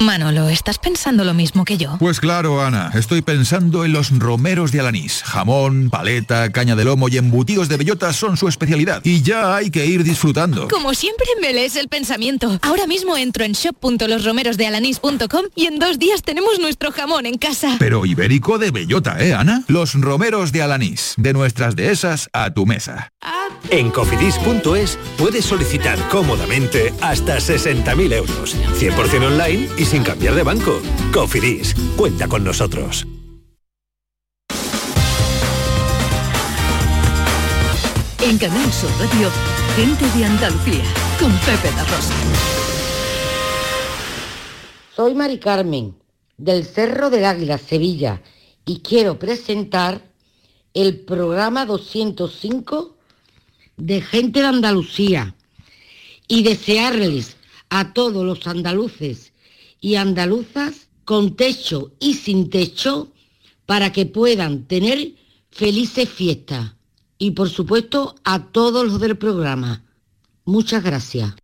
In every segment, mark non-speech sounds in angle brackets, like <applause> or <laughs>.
Manolo, ¿estás pensando lo mismo que yo? Pues claro, Ana, estoy pensando en los romeros de Alanís. Jamón, paleta, caña de lomo y embutidos de bellota son su especialidad. Y ya hay que ir disfrutando. Como siempre me lees el pensamiento. Ahora mismo entro en shop.losromerosdealanís.com y en dos días tenemos nuestro jamón en casa. Pero ibérico de bellota, ¿eh, Ana? Los romeros de Alanís. De nuestras dehesas a tu mesa. En cofidis.es puedes solicitar cómodamente hasta 60.000 euros. 100% online y sin cambiar de banco. Cofidis, cuenta con nosotros. En Canal Sur Radio, gente de Andalucía, con Pepe la Rosa. Soy Mari Carmen, del Cerro del Águila, Sevilla, y quiero presentar el programa 205 de gente de Andalucía y desearles a todos los andaluces y andaluzas con techo y sin techo para que puedan tener felices fiestas. Y por supuesto a todos los del programa. Muchas gracias.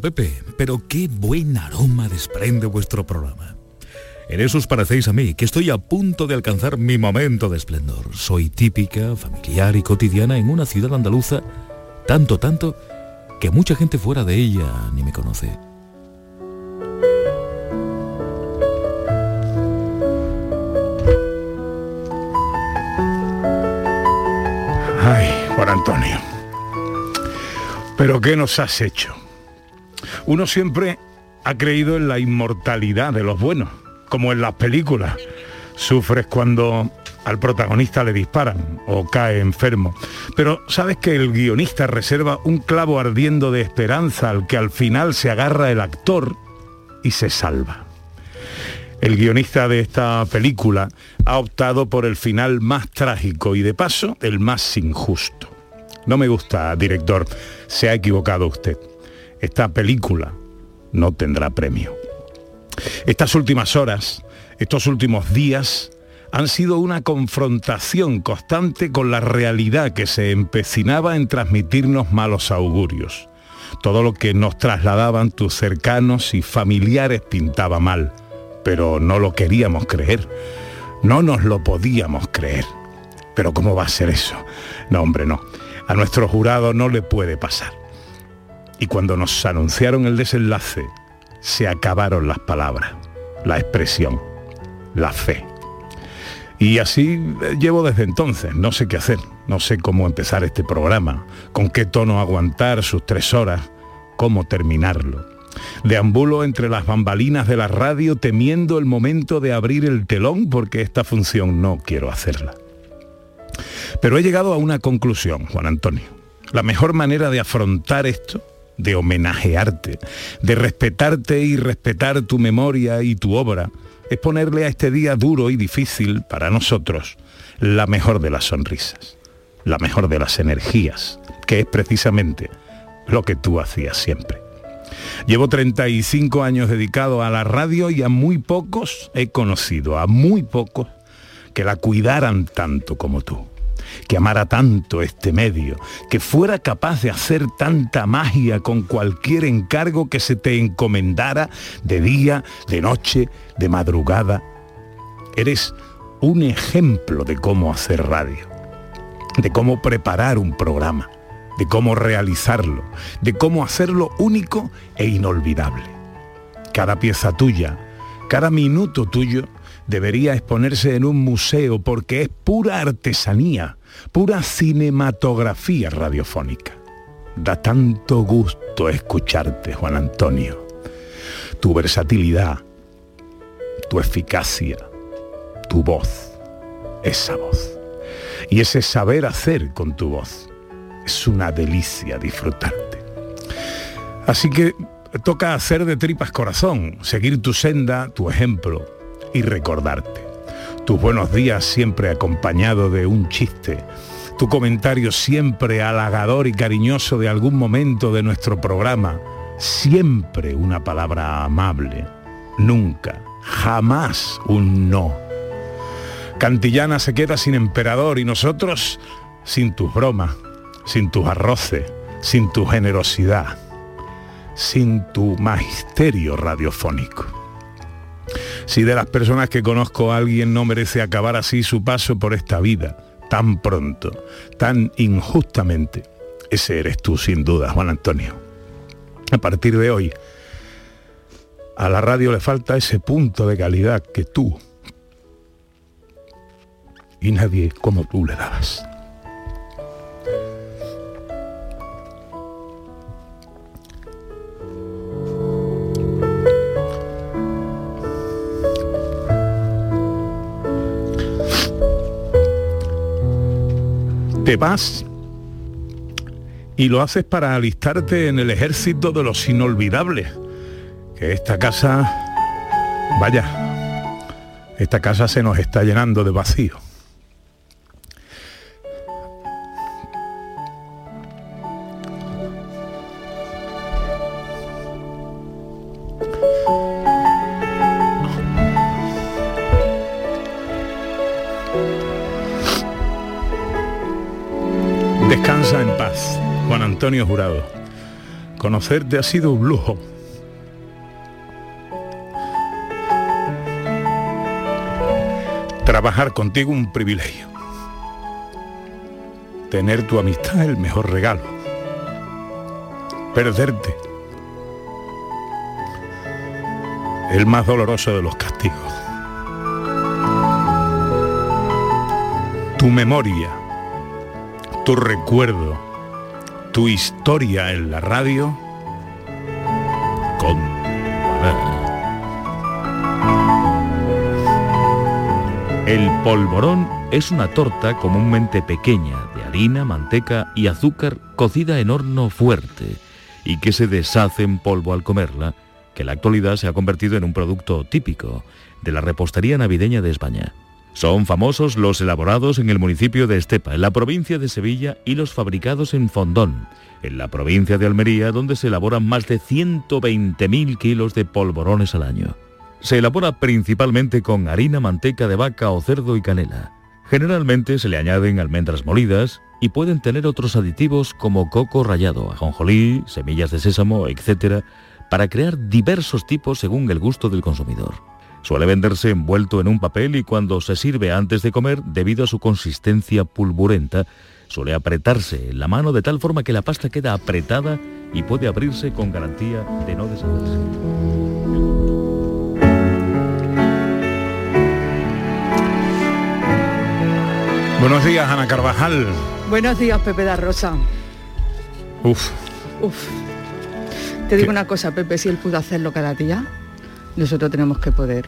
Pepe, pero qué buen aroma desprende vuestro programa. En eso os parecéis a mí, que estoy a punto de alcanzar mi momento de esplendor. Soy típica, familiar y cotidiana en una ciudad andaluza, tanto, tanto, que mucha gente fuera de ella ni me conoce. Ay, Juan Antonio. ¿Pero qué nos has hecho? Uno siempre ha creído en la inmortalidad de los buenos, como en las películas. Sufres cuando al protagonista le disparan o cae enfermo. Pero sabes que el guionista reserva un clavo ardiendo de esperanza al que al final se agarra el actor y se salva. El guionista de esta película ha optado por el final más trágico y de paso el más injusto. No me gusta, director, se ha equivocado usted. Esta película no tendrá premio. Estas últimas horas, estos últimos días, han sido una confrontación constante con la realidad que se empecinaba en transmitirnos malos augurios. Todo lo que nos trasladaban tus cercanos y familiares pintaba mal, pero no lo queríamos creer. No nos lo podíamos creer. Pero ¿cómo va a ser eso? No, hombre, no. A nuestro jurado no le puede pasar. Y cuando nos anunciaron el desenlace, se acabaron las palabras, la expresión, la fe. Y así eh, llevo desde entonces, no sé qué hacer, no sé cómo empezar este programa, con qué tono aguantar sus tres horas, cómo terminarlo. Deambulo entre las bambalinas de la radio temiendo el momento de abrir el telón porque esta función no quiero hacerla. Pero he llegado a una conclusión, Juan Antonio. La mejor manera de afrontar esto, de homenajearte, de respetarte y respetar tu memoria y tu obra, es ponerle a este día duro y difícil para nosotros la mejor de las sonrisas, la mejor de las energías, que es precisamente lo que tú hacías siempre. Llevo 35 años dedicado a la radio y a muy pocos he conocido, a muy pocos que la cuidaran tanto como tú. Que amara tanto este medio, que fuera capaz de hacer tanta magia con cualquier encargo que se te encomendara de día, de noche, de madrugada. Eres un ejemplo de cómo hacer radio, de cómo preparar un programa, de cómo realizarlo, de cómo hacerlo único e inolvidable. Cada pieza tuya, cada minuto tuyo debería exponerse en un museo porque es pura artesanía, pura cinematografía radiofónica. Da tanto gusto escucharte, Juan Antonio. Tu versatilidad, tu eficacia, tu voz, esa voz. Y ese saber hacer con tu voz. Es una delicia disfrutarte. Así que toca hacer de tripas corazón, seguir tu senda, tu ejemplo y recordarte. Tus buenos días siempre acompañado de un chiste. Tu comentario siempre halagador y cariñoso de algún momento de nuestro programa. Siempre una palabra amable. Nunca, jamás un no. Cantillana se queda sin emperador y nosotros sin tus bromas, sin tus arroces, sin tu generosidad, sin tu magisterio radiofónico. Si de las personas que conozco alguien no merece acabar así su paso por esta vida, tan pronto, tan injustamente, ese eres tú sin duda, Juan Antonio. A partir de hoy, a la radio le falta ese punto de calidad que tú y nadie como tú le dabas. Te vas y lo haces para alistarte en el ejército de los inolvidables. Que esta casa, vaya, esta casa se nos está llenando de vacío. Antonio Jurado. Conocerte ha sido un lujo. Trabajar contigo un privilegio. Tener tu amistad el mejor regalo. Perderte. El más doloroso de los castigos. Tu memoria tu recuerdo, tu historia en la radio con El polvorón es una torta comúnmente pequeña de harina, manteca y azúcar cocida en horno fuerte y que se deshace en polvo al comerla, que en la actualidad se ha convertido en un producto típico de la repostería navideña de España. Son famosos los elaborados en el municipio de Estepa, en la provincia de Sevilla, y los fabricados en Fondón, en la provincia de Almería, donde se elaboran más de 120.000 kilos de polvorones al año. Se elabora principalmente con harina, manteca de vaca o cerdo y canela. Generalmente se le añaden almendras molidas y pueden tener otros aditivos como coco rallado, ajonjolí, semillas de sésamo, etc., para crear diversos tipos según el gusto del consumidor. Suele venderse envuelto en un papel y cuando se sirve antes de comer, debido a su consistencia pulburenta, suele apretarse en la mano de tal forma que la pasta queda apretada y puede abrirse con garantía de no deshacerse. Buenos días, Ana Carvajal. Buenos días, Pepe da Rosa. Uf, Uf. Te digo una cosa, Pepe, si él pudo hacerlo cada día, nosotros tenemos que poder.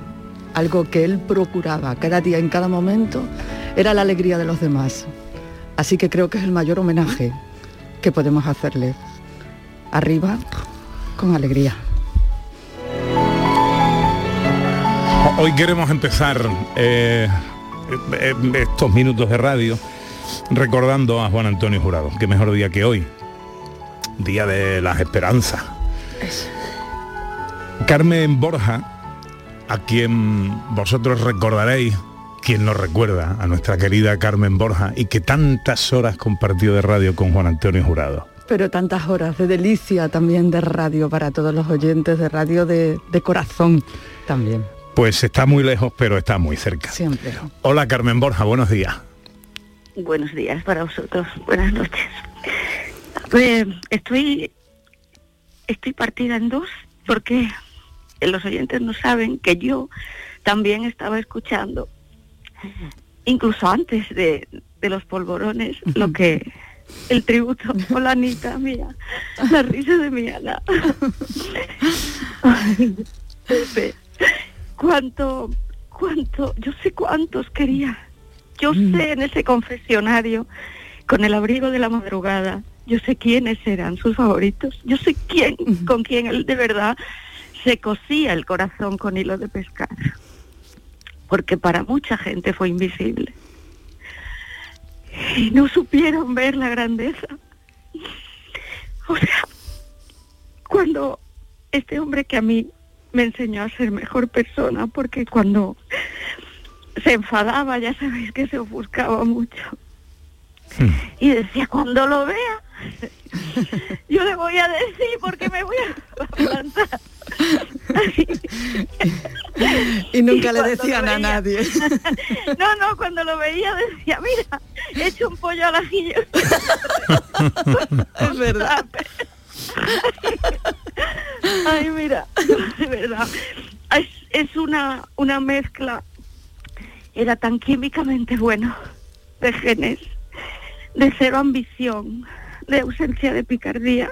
Algo que él procuraba cada día, en cada momento, era la alegría de los demás. Así que creo que es el mayor homenaje que podemos hacerle. Arriba, con alegría. hoy queremos empezar eh, eh, estos minutos de radio recordando a Juan Antonio Jurado. Qué mejor día que hoy. Día de las esperanzas. Carmen Borja, a quien vosotros recordaréis quien nos recuerda a nuestra querida Carmen Borja y que tantas horas compartió de radio con Juan Antonio Jurado. Pero tantas horas de delicia también de radio para todos los oyentes, de radio de, de corazón también. Pues está muy lejos, pero está muy cerca. Siempre. Hola Carmen Borja, buenos días. Buenos días para vosotros, buenas noches. Pues, estoy, estoy partida en dos porque los oyentes no saben que yo también estaba escuchando, incluso antes de, de los polvorones, lo que el tributo la Anita mía, la risa de mi Ana. <laughs> Ay, Pepe, cuánto, cuánto, yo sé cuántos quería. Yo sé en ese confesionario, con el abrigo de la madrugada, yo sé quiénes eran sus favoritos. Yo sé quién, con quién él de verdad se cosía el corazón con hilo de pescar. Porque para mucha gente fue invisible. Y no supieron ver la grandeza. O sea, cuando este hombre que a mí me enseñó a ser mejor persona, porque cuando se enfadaba, ya sabéis que se ofuscaba mucho. <laughs> Y decía, cuando lo vea, <laughs> yo le voy a decir porque me voy a plantar. <laughs> y nunca le decían a nadie. no, no, cuando lo veía decía, mira, he hecho un pollo al ajillo. es verdad. Ay, mira, de verdad. Es, es una, una mezcla. Era tan químicamente bueno de genes, de cero ambición, de ausencia de picardía,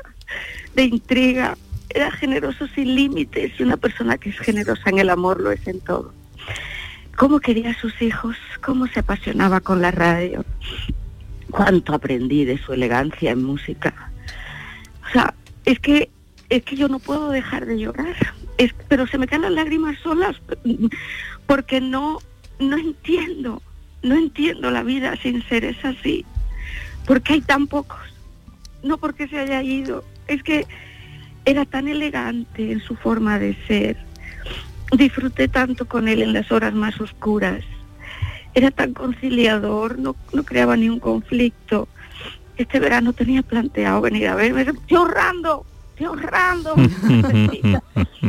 de intriga. Era generoso sin límites y una persona que es generosa en el amor lo es en todo. Cómo quería a sus hijos, cómo se apasionaba con la radio, cuánto aprendí de su elegancia en música. O sea, es que es que yo no puedo dejar de llorar. Es, pero se me caen las lágrimas solas porque no no entiendo, no entiendo la vida sin seres así. Porque hay tan pocos. No porque se haya ido, es que era tan elegante en su forma de ser. Disfruté tanto con él en las horas más oscuras. Era tan conciliador, no, no creaba ni un conflicto. Este verano tenía planteado venir a verme. Estoy ahorrando, estoy ahorrando. <laughs>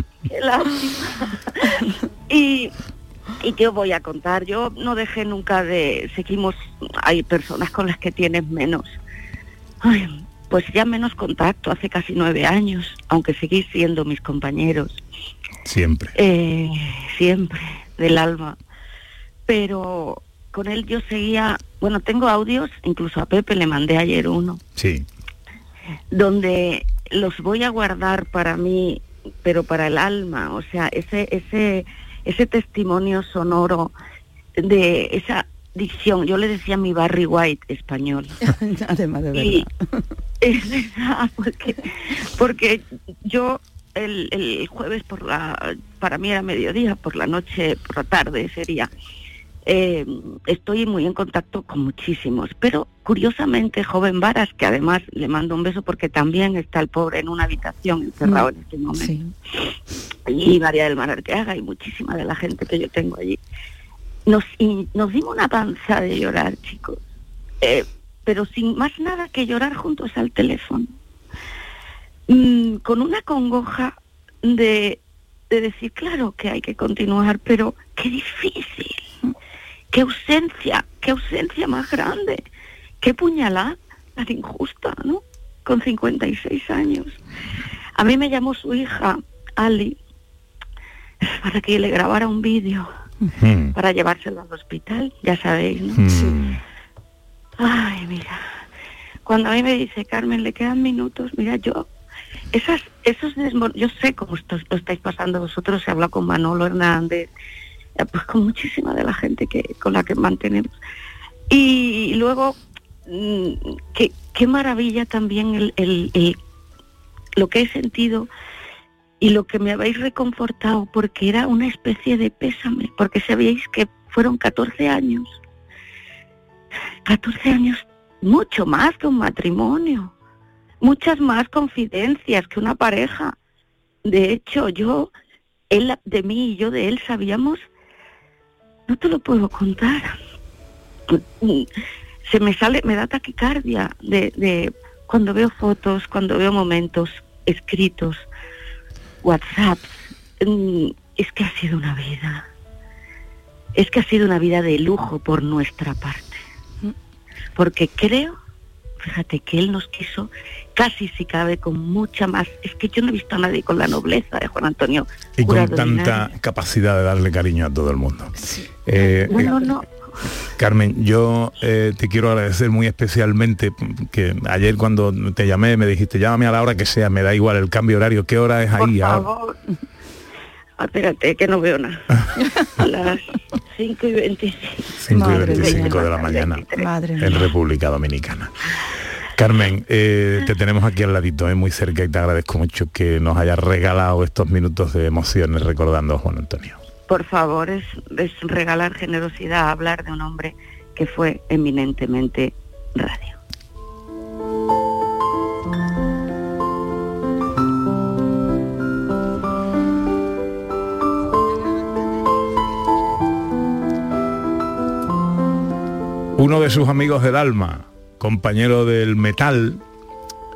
<laughs> Qué lástima. Y, y qué os voy a contar, yo no dejé nunca de, seguimos, hay personas con las que tienes menos. Ay, pues ya menos contacto, hace casi nueve años, aunque seguís siendo mis compañeros. Siempre. Eh, siempre, del alma. Pero con él yo seguía, bueno, tengo audios, incluso a Pepe le mandé ayer uno. Sí. Donde los voy a guardar para mí, pero para el alma, o sea, ese, ese, ese testimonio sonoro de esa dicción. Yo le decía mi Barry White español. <laughs> Además de verdad. Y <laughs> es verdad, porque, porque yo el, el jueves por la, para mí era mediodía, por la noche, por la tarde sería. Eh, estoy muy en contacto con muchísimos, pero curiosamente joven Varas, que además le mando un beso porque también está el pobre en una habitación encerrado en este momento, y María del Mar Arteaga y muchísima de la gente que yo tengo allí, nos, y nos dimos una panza de llorar, chicos, eh, pero sin más nada que llorar juntos al teléfono, Mm, con una congoja de, de decir, claro que hay que continuar, pero qué difícil, qué ausencia, qué ausencia más grande, qué puñalada tan injusta, ¿no? Con 56 años. A mí me llamó su hija, Ali, para que le grabara un vídeo Mm. para llevárselo al hospital, ya sabéis, ¿no? Mm. Ay, mira, cuando a mí me dice, Carmen, le quedan minutos, mira, yo, esas, esos desmor- yo sé cómo esto, lo estáis pasando vosotros, se habla con Manolo Hernández, pues con muchísima de la gente que con la que mantenemos. Y luego, mm, qué, qué maravilla también el, lo que he sentido y lo que me habéis reconfortado, porque era una especie de pésame, porque sabíais que fueron 14 años. 14 años, mucho más que un matrimonio, muchas más confidencias que una pareja. De hecho, yo, él de mí y yo de él sabíamos no te lo puedo contar. Se me sale, me da taquicardia de, de cuando veo fotos, cuando veo momentos escritos, WhatsApp. Mm, es que ha sido una vida. Es que ha sido una vida de lujo por nuestra parte. Porque creo, fíjate, que él nos quiso casi si cabe con mucha más. Es que yo no he visto a nadie con la nobleza de Juan Antonio. Y con tanta capacidad de darle cariño a todo el mundo. Eh, Bueno, eh, no. Carmen, yo eh, te quiero agradecer muy especialmente que ayer cuando te llamé me dijiste llámame a la hora que sea, me da igual el cambio horario, ¿qué hora es Por ahí? ahora? favor. Ah, espérate, que no veo nada. <laughs> Las 5 y 25. 5 y Madre 25 mía. de la mañana Madre en República Dominicana. Carmen, eh, te tenemos aquí al ladito, eh, muy cerca y te agradezco mucho que nos hayas regalado estos minutos de emociones recordando a Juan Antonio. Por favor, es, es regalar generosidad, hablar de un hombre que fue eminentemente radio. Uno de sus amigos del alma, compañero del metal,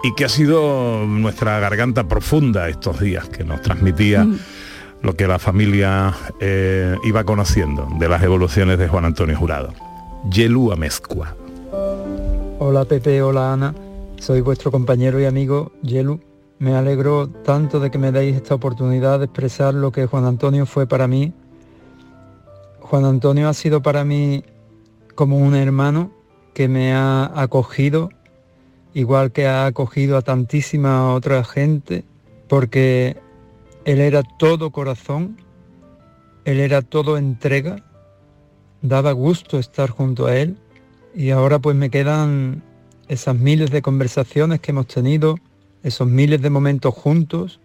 y que ha sido nuestra garganta profunda estos días, que nos transmitía lo que la familia eh, iba conociendo de las evoluciones de Juan Antonio Jurado. Yelu Amezcua. Hola Pepe, hola Ana, soy vuestro compañero y amigo Yelu. Me alegro tanto de que me deis esta oportunidad de expresar lo que Juan Antonio fue para mí. Juan Antonio ha sido para mí como un hermano que me ha acogido, igual que ha acogido a tantísima otra gente, porque él era todo corazón, él era todo entrega, daba gusto estar junto a él y ahora pues me quedan esas miles de conversaciones que hemos tenido, esos miles de momentos juntos,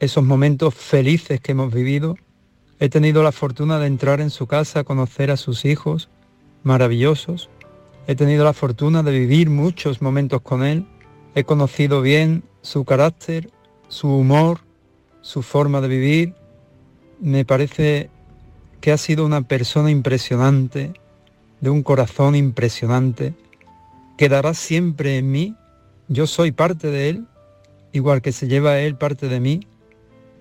esos momentos felices que hemos vivido. He tenido la fortuna de entrar en su casa, conocer a sus hijos, maravillosos. He tenido la fortuna de vivir muchos momentos con él. He conocido bien su carácter, su humor, su forma de vivir. Me parece que ha sido una persona impresionante, de un corazón impresionante. Quedará siempre en mí. Yo soy parte de él, igual que se lleva él parte de mí.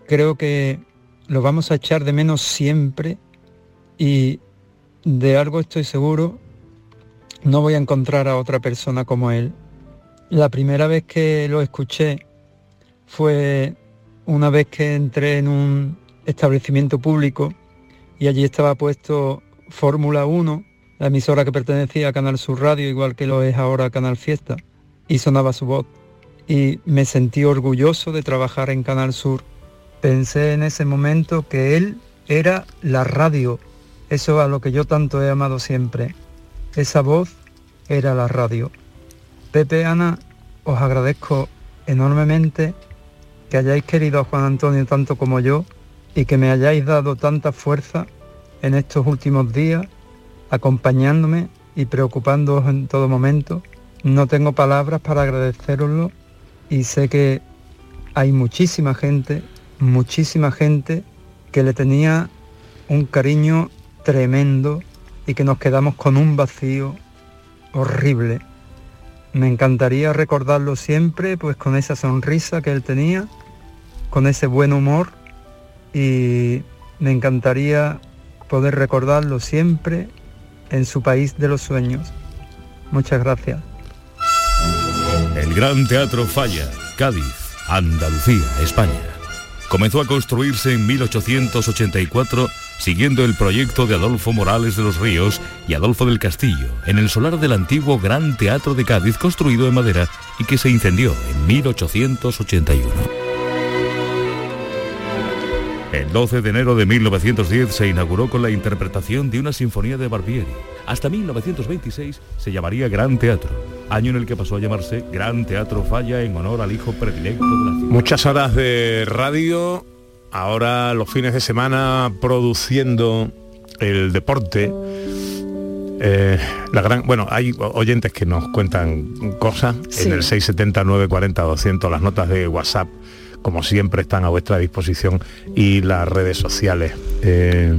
Creo que lo vamos a echar de menos siempre y de algo estoy seguro, no voy a encontrar a otra persona como él. La primera vez que lo escuché fue una vez que entré en un establecimiento público y allí estaba puesto Fórmula 1, la emisora que pertenecía a Canal Sur Radio, igual que lo es ahora Canal Fiesta, y sonaba su voz. Y me sentí orgulloso de trabajar en Canal Sur. Pensé en ese momento que él era la radio, eso a lo que yo tanto he amado siempre. Esa voz era la radio. Pepe, Ana, os agradezco enormemente que hayáis querido a Juan Antonio tanto como yo y que me hayáis dado tanta fuerza en estos últimos días, acompañándome y preocupándoos en todo momento. No tengo palabras para agradeceroslo y sé que hay muchísima gente, muchísima gente que le tenía un cariño tremendo y que nos quedamos con un vacío horrible. Me encantaría recordarlo siempre, pues con esa sonrisa que él tenía, con ese buen humor y me encantaría poder recordarlo siempre en su país de los sueños. Muchas gracias. El Gran Teatro Falla, Cádiz, Andalucía, España. Comenzó a construirse en 1884 siguiendo el proyecto de Adolfo Morales de los Ríos y Adolfo del Castillo en el solar del antiguo Gran Teatro de Cádiz construido en madera y que se incendió en 1881. El 12 de enero de 1910 se inauguró con la interpretación de una sinfonía de Barbieri. Hasta 1926 se llamaría Gran Teatro, año en el que pasó a llamarse Gran Teatro Falla en honor al hijo predilecto de la ciudad. Muchas horas de radio, ahora los fines de semana produciendo el deporte. Eh, la gran, bueno, hay oyentes que nos cuentan cosas Sí. en el 670 940 200 las notas de WhatsApp como siempre están a vuestra disposición y las redes sociales. Eh,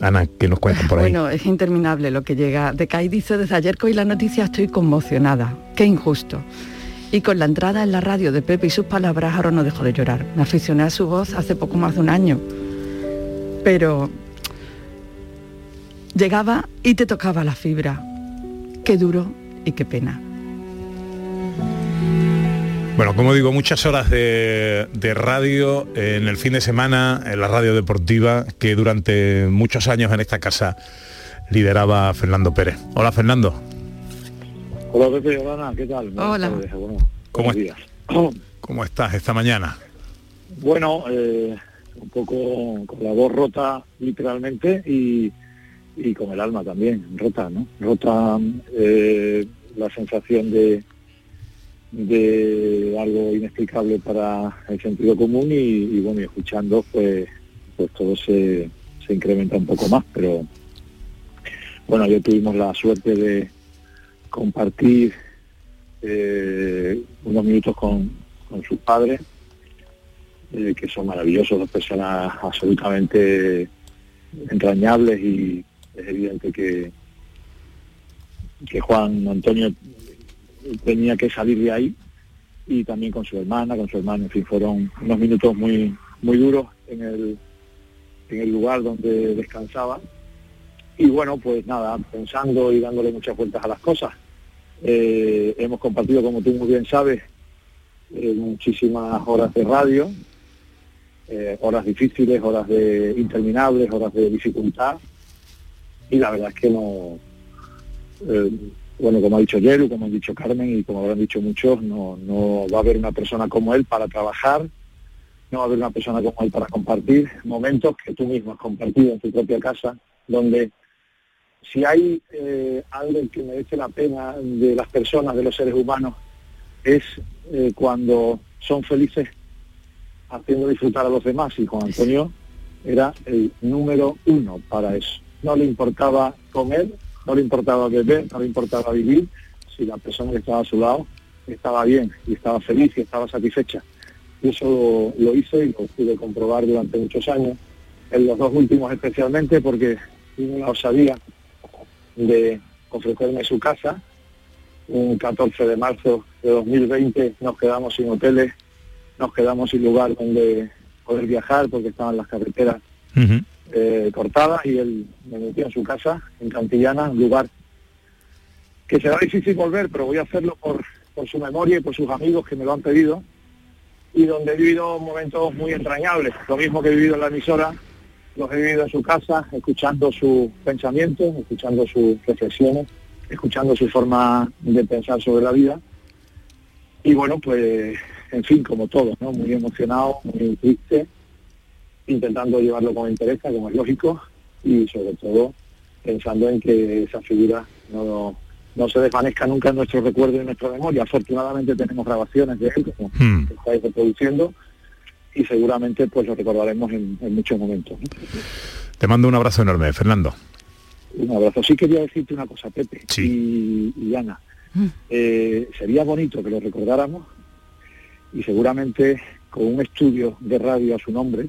Ana, ¿qué nos cuentan por ahí? Bueno, es interminable lo que llega. De Kai dice, desde ayer hoy la noticia estoy conmocionada. Qué injusto. Y con la entrada en la radio de Pepe y sus palabras, ahora no dejo de llorar. Me aficioné a su voz hace poco más de un año. Pero llegaba y te tocaba la fibra. Qué duro y qué pena. Bueno, como digo, muchas horas de, de, radio en el fin de semana, en la radio deportiva, que durante muchos años en esta casa lideraba Fernando Pérez. Hola, Fernando. Hola, Pepe, hola, ¿qué tal? Hola. Bueno, ¿Cómo, días. <clears throat> ¿Cómo estás esta mañana? Bueno, eh, un poco con la voz rota literalmente y, y con el alma también, rota, ¿no? Rota eh, la sensación de de algo inexplicable para el sentido común y, bueno, y escuchando pues, pues todo se, se, incrementa un poco más, pero bueno, yo tuvimos la suerte de compartir eh, unos minutos con, con sus padres, eh, que son maravillosos, dos personas absolutamente entrañables y es evidente que, que Juan Antonio tenía que salir de ahí y también con su hermana, con su hermano, en fin, fueron unos minutos muy, muy duros en el, en el lugar donde descansaba. Y bueno, pues nada, pensando y dándole muchas vueltas a las cosas. Eh, hemos compartido, como tú muy bien sabes, eh, muchísimas horas de radio, eh, horas difíciles, horas de interminables, horas de dificultad. Y la verdad es que no, bueno, como ha dicho Yeru, como han dicho Carmen y como habrán dicho muchos, no, no va a haber una persona como él para trabajar, no va a haber una persona como él para compartir momentos que tú mismo has compartido en tu propia casa, donde si hay eh, algo que merece la pena de las personas, de los seres humanos, es eh, cuando son felices haciendo disfrutar a los demás. Y Juan Antonio era el número uno para eso. No le importaba comer, no le importaba beber, no le importaba vivir, si la persona que estaba a su lado estaba bien y estaba feliz y estaba satisfecha. Y eso lo, hice y lo pude comprobar durante muchos años, en los dos últimos especialmente porque tuve la osadía de ofrecerme su casa. Un 14 de marzo de 2020 nos quedamos sin hoteles, nos quedamos sin lugar donde poder viajar porque estaban las carreteras eh, cortada y él me metió en su casa, en Cantillana, un lugar que será difícil volver, pero voy a hacerlo por, por su memoria y por sus amigos que me lo han pedido, y donde he vivido momentos muy entrañables, lo mismo que he vivido en la emisora, los he vivido en su casa, escuchando sus pensamientos, escuchando sus reflexiones, escuchando su forma de pensar sobre la vida. Y bueno, pues, en fin, como todos, ¿no? Muy emocionado, muy triste, intentando llevarlo con interés, como es lógico, y sobre todo pensando en que esa figura no, no se desvanezca nunca en nuestro recuerdo y en nuestra memoria. Afortunadamente tenemos grabaciones de él, como hmm. estáis reproduciendo, y seguramente pues lo recordaremos en, muchos momentos. Te mando un abrazo enorme, Fernando. Un abrazo. Sí quería decirte una cosa, Pepe y, Ana. Hmm. Eh, sería bonito que lo recordáramos y seguramente con un estudio de radio a su nombre,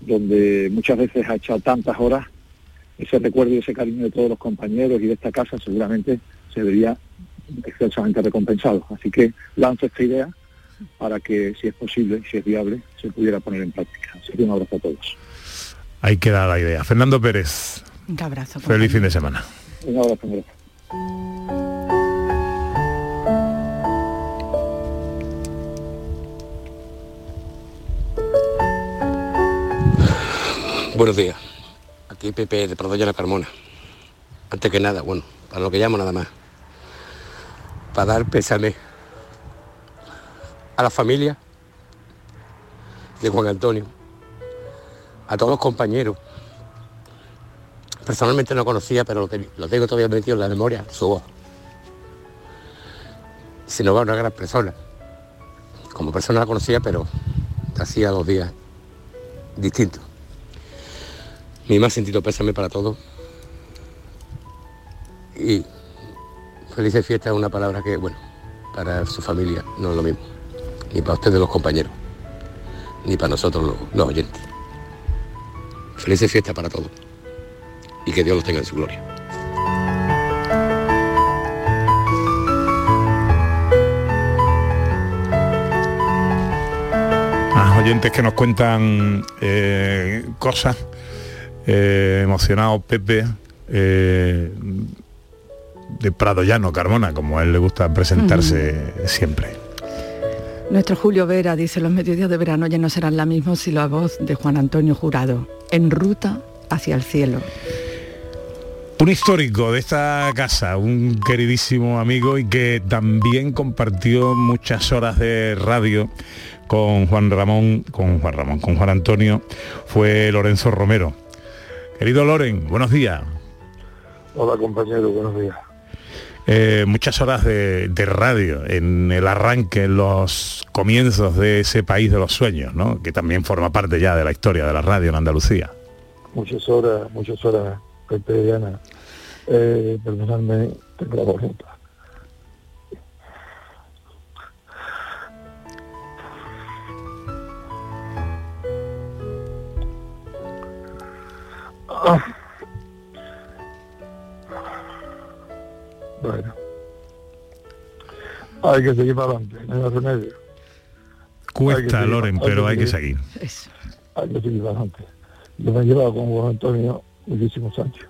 donde muchas veces ha echado tantas horas, ese recuerdo y ese cariño de todos los compañeros y de esta casa seguramente se vería excesivamente recompensado. Así que lanzo esta idea para que, si es posible, si es viable, se pudiera poner en práctica. Así que un abrazo a todos. Ahí queda la idea. Fernando Pérez. Un abrazo. Feliz fin de semana. Un abrazo, un abrazo. Buenos días. Aquí Pepe de Prodoya La Carmona. Antes que nada, bueno, para lo que llamo nada más. Para dar pésame a la familia de Juan Antonio, a todos los compañeros. Personalmente no conocía, pero lo, tengo todavía metido en la memoria, su voz. Se nos va una gran persona. Como persona la conocía, pero hacía dos días distintos. Mi más sentido pésame para todos. Y felices fiestas es una palabra que, bueno, para su familia no es lo mismo. Ni para ustedes los compañeros, ni para nosotros los, oyentes. Felices fiestas para todos. y que Dios los tenga en su gloria. Oyentes que nos cuentan eh, cosas eh, emocionados, Pepe, eh, de Prado Llano, Carmona, como a él le gusta presentarse siempre. Nuestro Julio Vera dice, los mediodías de verano ya no serán la misma si la voz de Juan Antonio Jurado, en ruta hacia el cielo. Un histórico de esta casa, un queridísimo amigo y que también compartió muchas horas de radio con Juan Ramón, con Juan Ramón, con Juan Antonio, fue Lorenzo Romero. Querido Loren, buenos días. Hola compañero, buenos días. Eh, muchas horas de, de, radio en el arranque, en los comienzos de ese país de los sueños, ¿no? que también forma parte ya de la historia de la radio en Andalucía. Muchas horas, muchas horas, Pepe y Ana. Eh, perdonadme, tengo la gorjeta. Bueno. Hay que seguir para adelante, no hay remedio. Cuesta, Loren, pero hay que seguir. Hay que seguir para adelante. Yo me he llevado con Juan Antonio muchísimos años.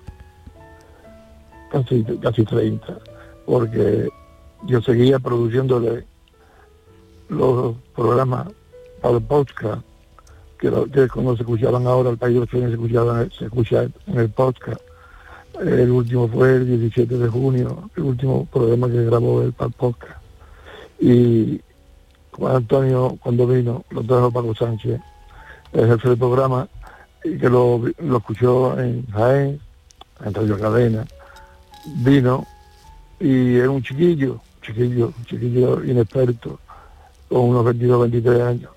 Casi, casi 30. Porque yo seguía produciéndole los programas para el podcast, que, lo, cuando se escuchaban ahora, el país de los sueños se escuchaba, se escucha en el podcast el último fue el 17 de junio, el último programa que grabó el podcast. Y Juan Antonio, cuando vino, lo trajo Paco Sánchez, el jefe del programa, y que lo, lo escuchó en Jaén, en Radio Cadena. Vino y era un chiquillo, chiquillo, chiquillo inexperto, con unos 22, 23 años.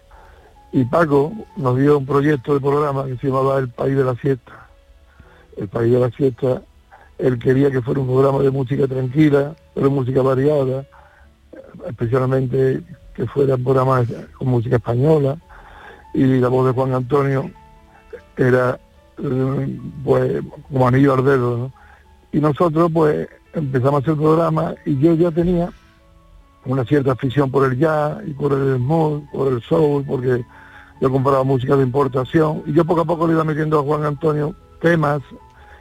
Y Paco nos dio un proyecto de programa que se llamaba El País de la Fiesta. El País de la Fiesta él quería que fuera un programa de música tranquila, de música variada, especialmente que fuera un programa con música española, y la voz de Juan Antonio era pues como anillo al dedo, ¿no? Y nosotros pues empezamos a hacer programa y yo ya tenía una cierta afición por el jazz y por el smooth, por el soul, porque yo compraba música de importación y yo poco a poco le iba metiendo a Juan Antonio temas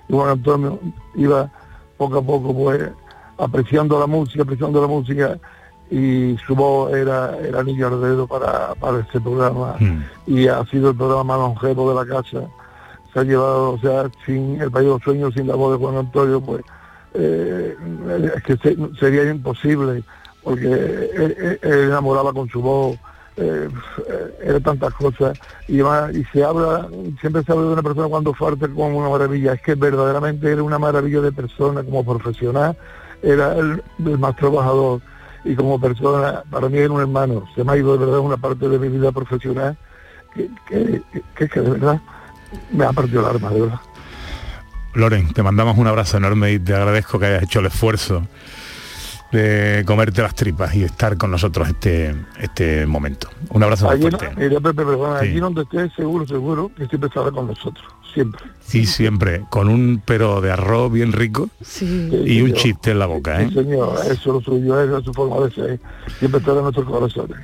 y Juan Antonio iba poco a poco pues apreciando la música, apreciando la música y su voz era, era niño al dedo para, para este programa. Y ha sido el programa más longevo de la casa. Se ha llevado, o sea, sin el País de los Sueños, sin la voz de Juan Antonio, pues eh, es que se, sería imposible, porque él, él, él, enamoraba con su voz, eh, era tantas cosas, y, se habla, siempre se habla de una persona cuando falta como una maravilla, es que verdaderamente era una maravilla de persona, como profesional, era el, más trabajador. Y como persona, para mí era un hermano, se me ha ido de verdad una parte de mi vida profesional que, que, que, que de verdad me ha partido el alma, de verdad. Loren, te mandamos un abrazo enorme y te agradezco que hayas hecho el esfuerzo de comerte las tripas y estar con nosotros este este momento. Un abrazo allí fuerte. No, mira, Pepe, perdona, sí. allí donde estés, seguro, seguro, que siempre estará con nosotros, siempre. Y siempre, con un pero de arroz bien rico sí. y sí, un señor. chiste en la boca, ¿eh? Sí, señor, eso lo suyo, es su forma de ser. Siempre estará en nuestros corazones.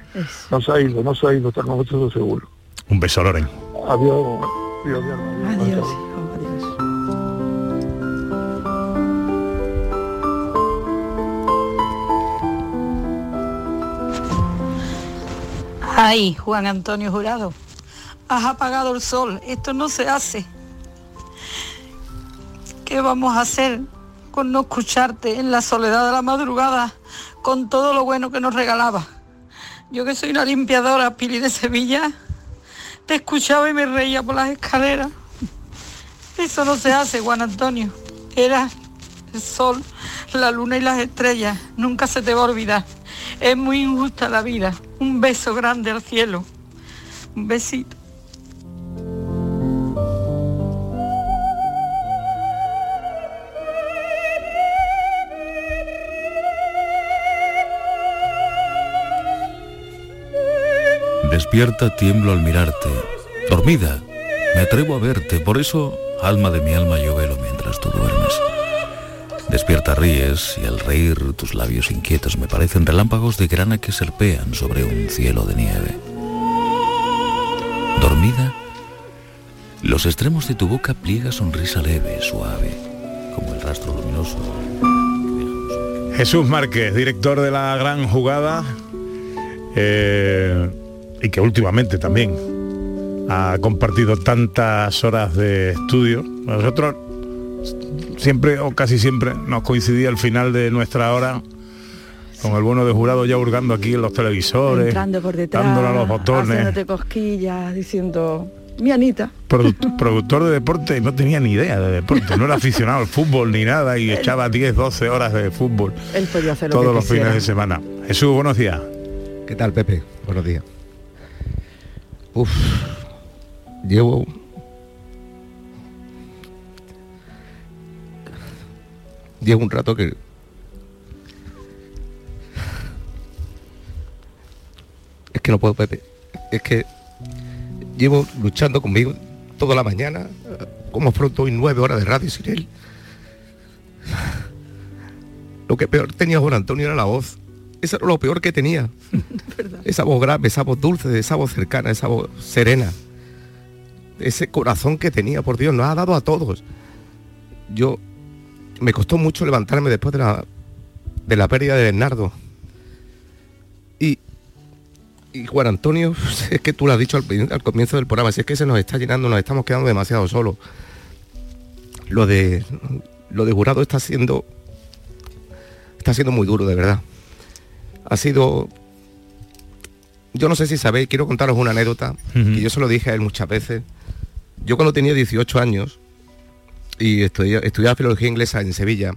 No se ha ido, no se ha ido, está con nosotros seguro. Un beso, Loren. Adiós. Adiós, adiós. Adiós. adiós. adiós. Ay, Juan Antonio Jurado, has apagado el sol, esto no se hace. ¿Qué vamos a hacer con no escucharte en la soledad de la madrugada con todo lo bueno que nos regalaba? Yo que soy una limpiadora, Pili de Sevilla, te escuchaba y me reía por las escaleras. Eso no se hace, Juan Antonio. Era el sol, la luna y las estrellas. Nunca se te va a olvidar. Es muy injusta la vida. Un beso grande al cielo. Un besito. Despierta, tiemblo al mirarte. Dormida, me atrevo a verte, por eso alma de mi alma, yo velo mientras tú duermes. Despierta ríes y al reír tus labios inquietos me parecen relámpagos de grana que serpean sobre un cielo de nieve. Dormida, los extremos de tu boca pliega sonrisa leve, suave, como el rastro luminoso. Jesús Márquez, director de la gran jugada, eh, y que últimamente también ha compartido tantas horas de estudio. Nosotros siempre o casi siempre nos coincidía el final de nuestra hora con el bueno de jurado ya hurgando aquí en los televisores, Entrando por detrás, dándole a los botones. haciéndote cosquillas, diciendo, mi Anita. Produ- productor de deporte no tenía ni idea de deporte, no era aficionado al fútbol ni nada y echaba 10, 12 horas de fútbol Él podía hacer lo todos que los quisiera. fines de semana. Jesús, buenos días. ¿Qué tal, Pepe? Buenos días. Uf, llevo... Llevo un rato que... Es que no puedo, Pepe. Es que llevo luchando conmigo toda la mañana. Como pronto hoy nueve horas de radio sin él. Lo que peor tenía Juan Antonio era la voz. Eso era lo peor que tenía. <laughs> Esa voz grave, esa voz dulce, esa voz cercana, esa voz serena. Ese corazón que tenía, por Dios, nos ha dado a todos. Yo me costó mucho levantarme después de la, de la pérdida de Bernardo. Y, y Juan Antonio, <laughs> es que tú lo has dicho al, comienzo del programa, si es que se nos está llenando, nos estamos quedando demasiado solos. Lo de lo de jurado está siendo está siendo muy duro, de verdad. Ha sido yo no sé si sabéis, quiero contaros una anécdota, que yo se lo dije a él muchas veces. Yo cuando tenía 18 años y estudia- estudiaba filología inglesa en Sevilla,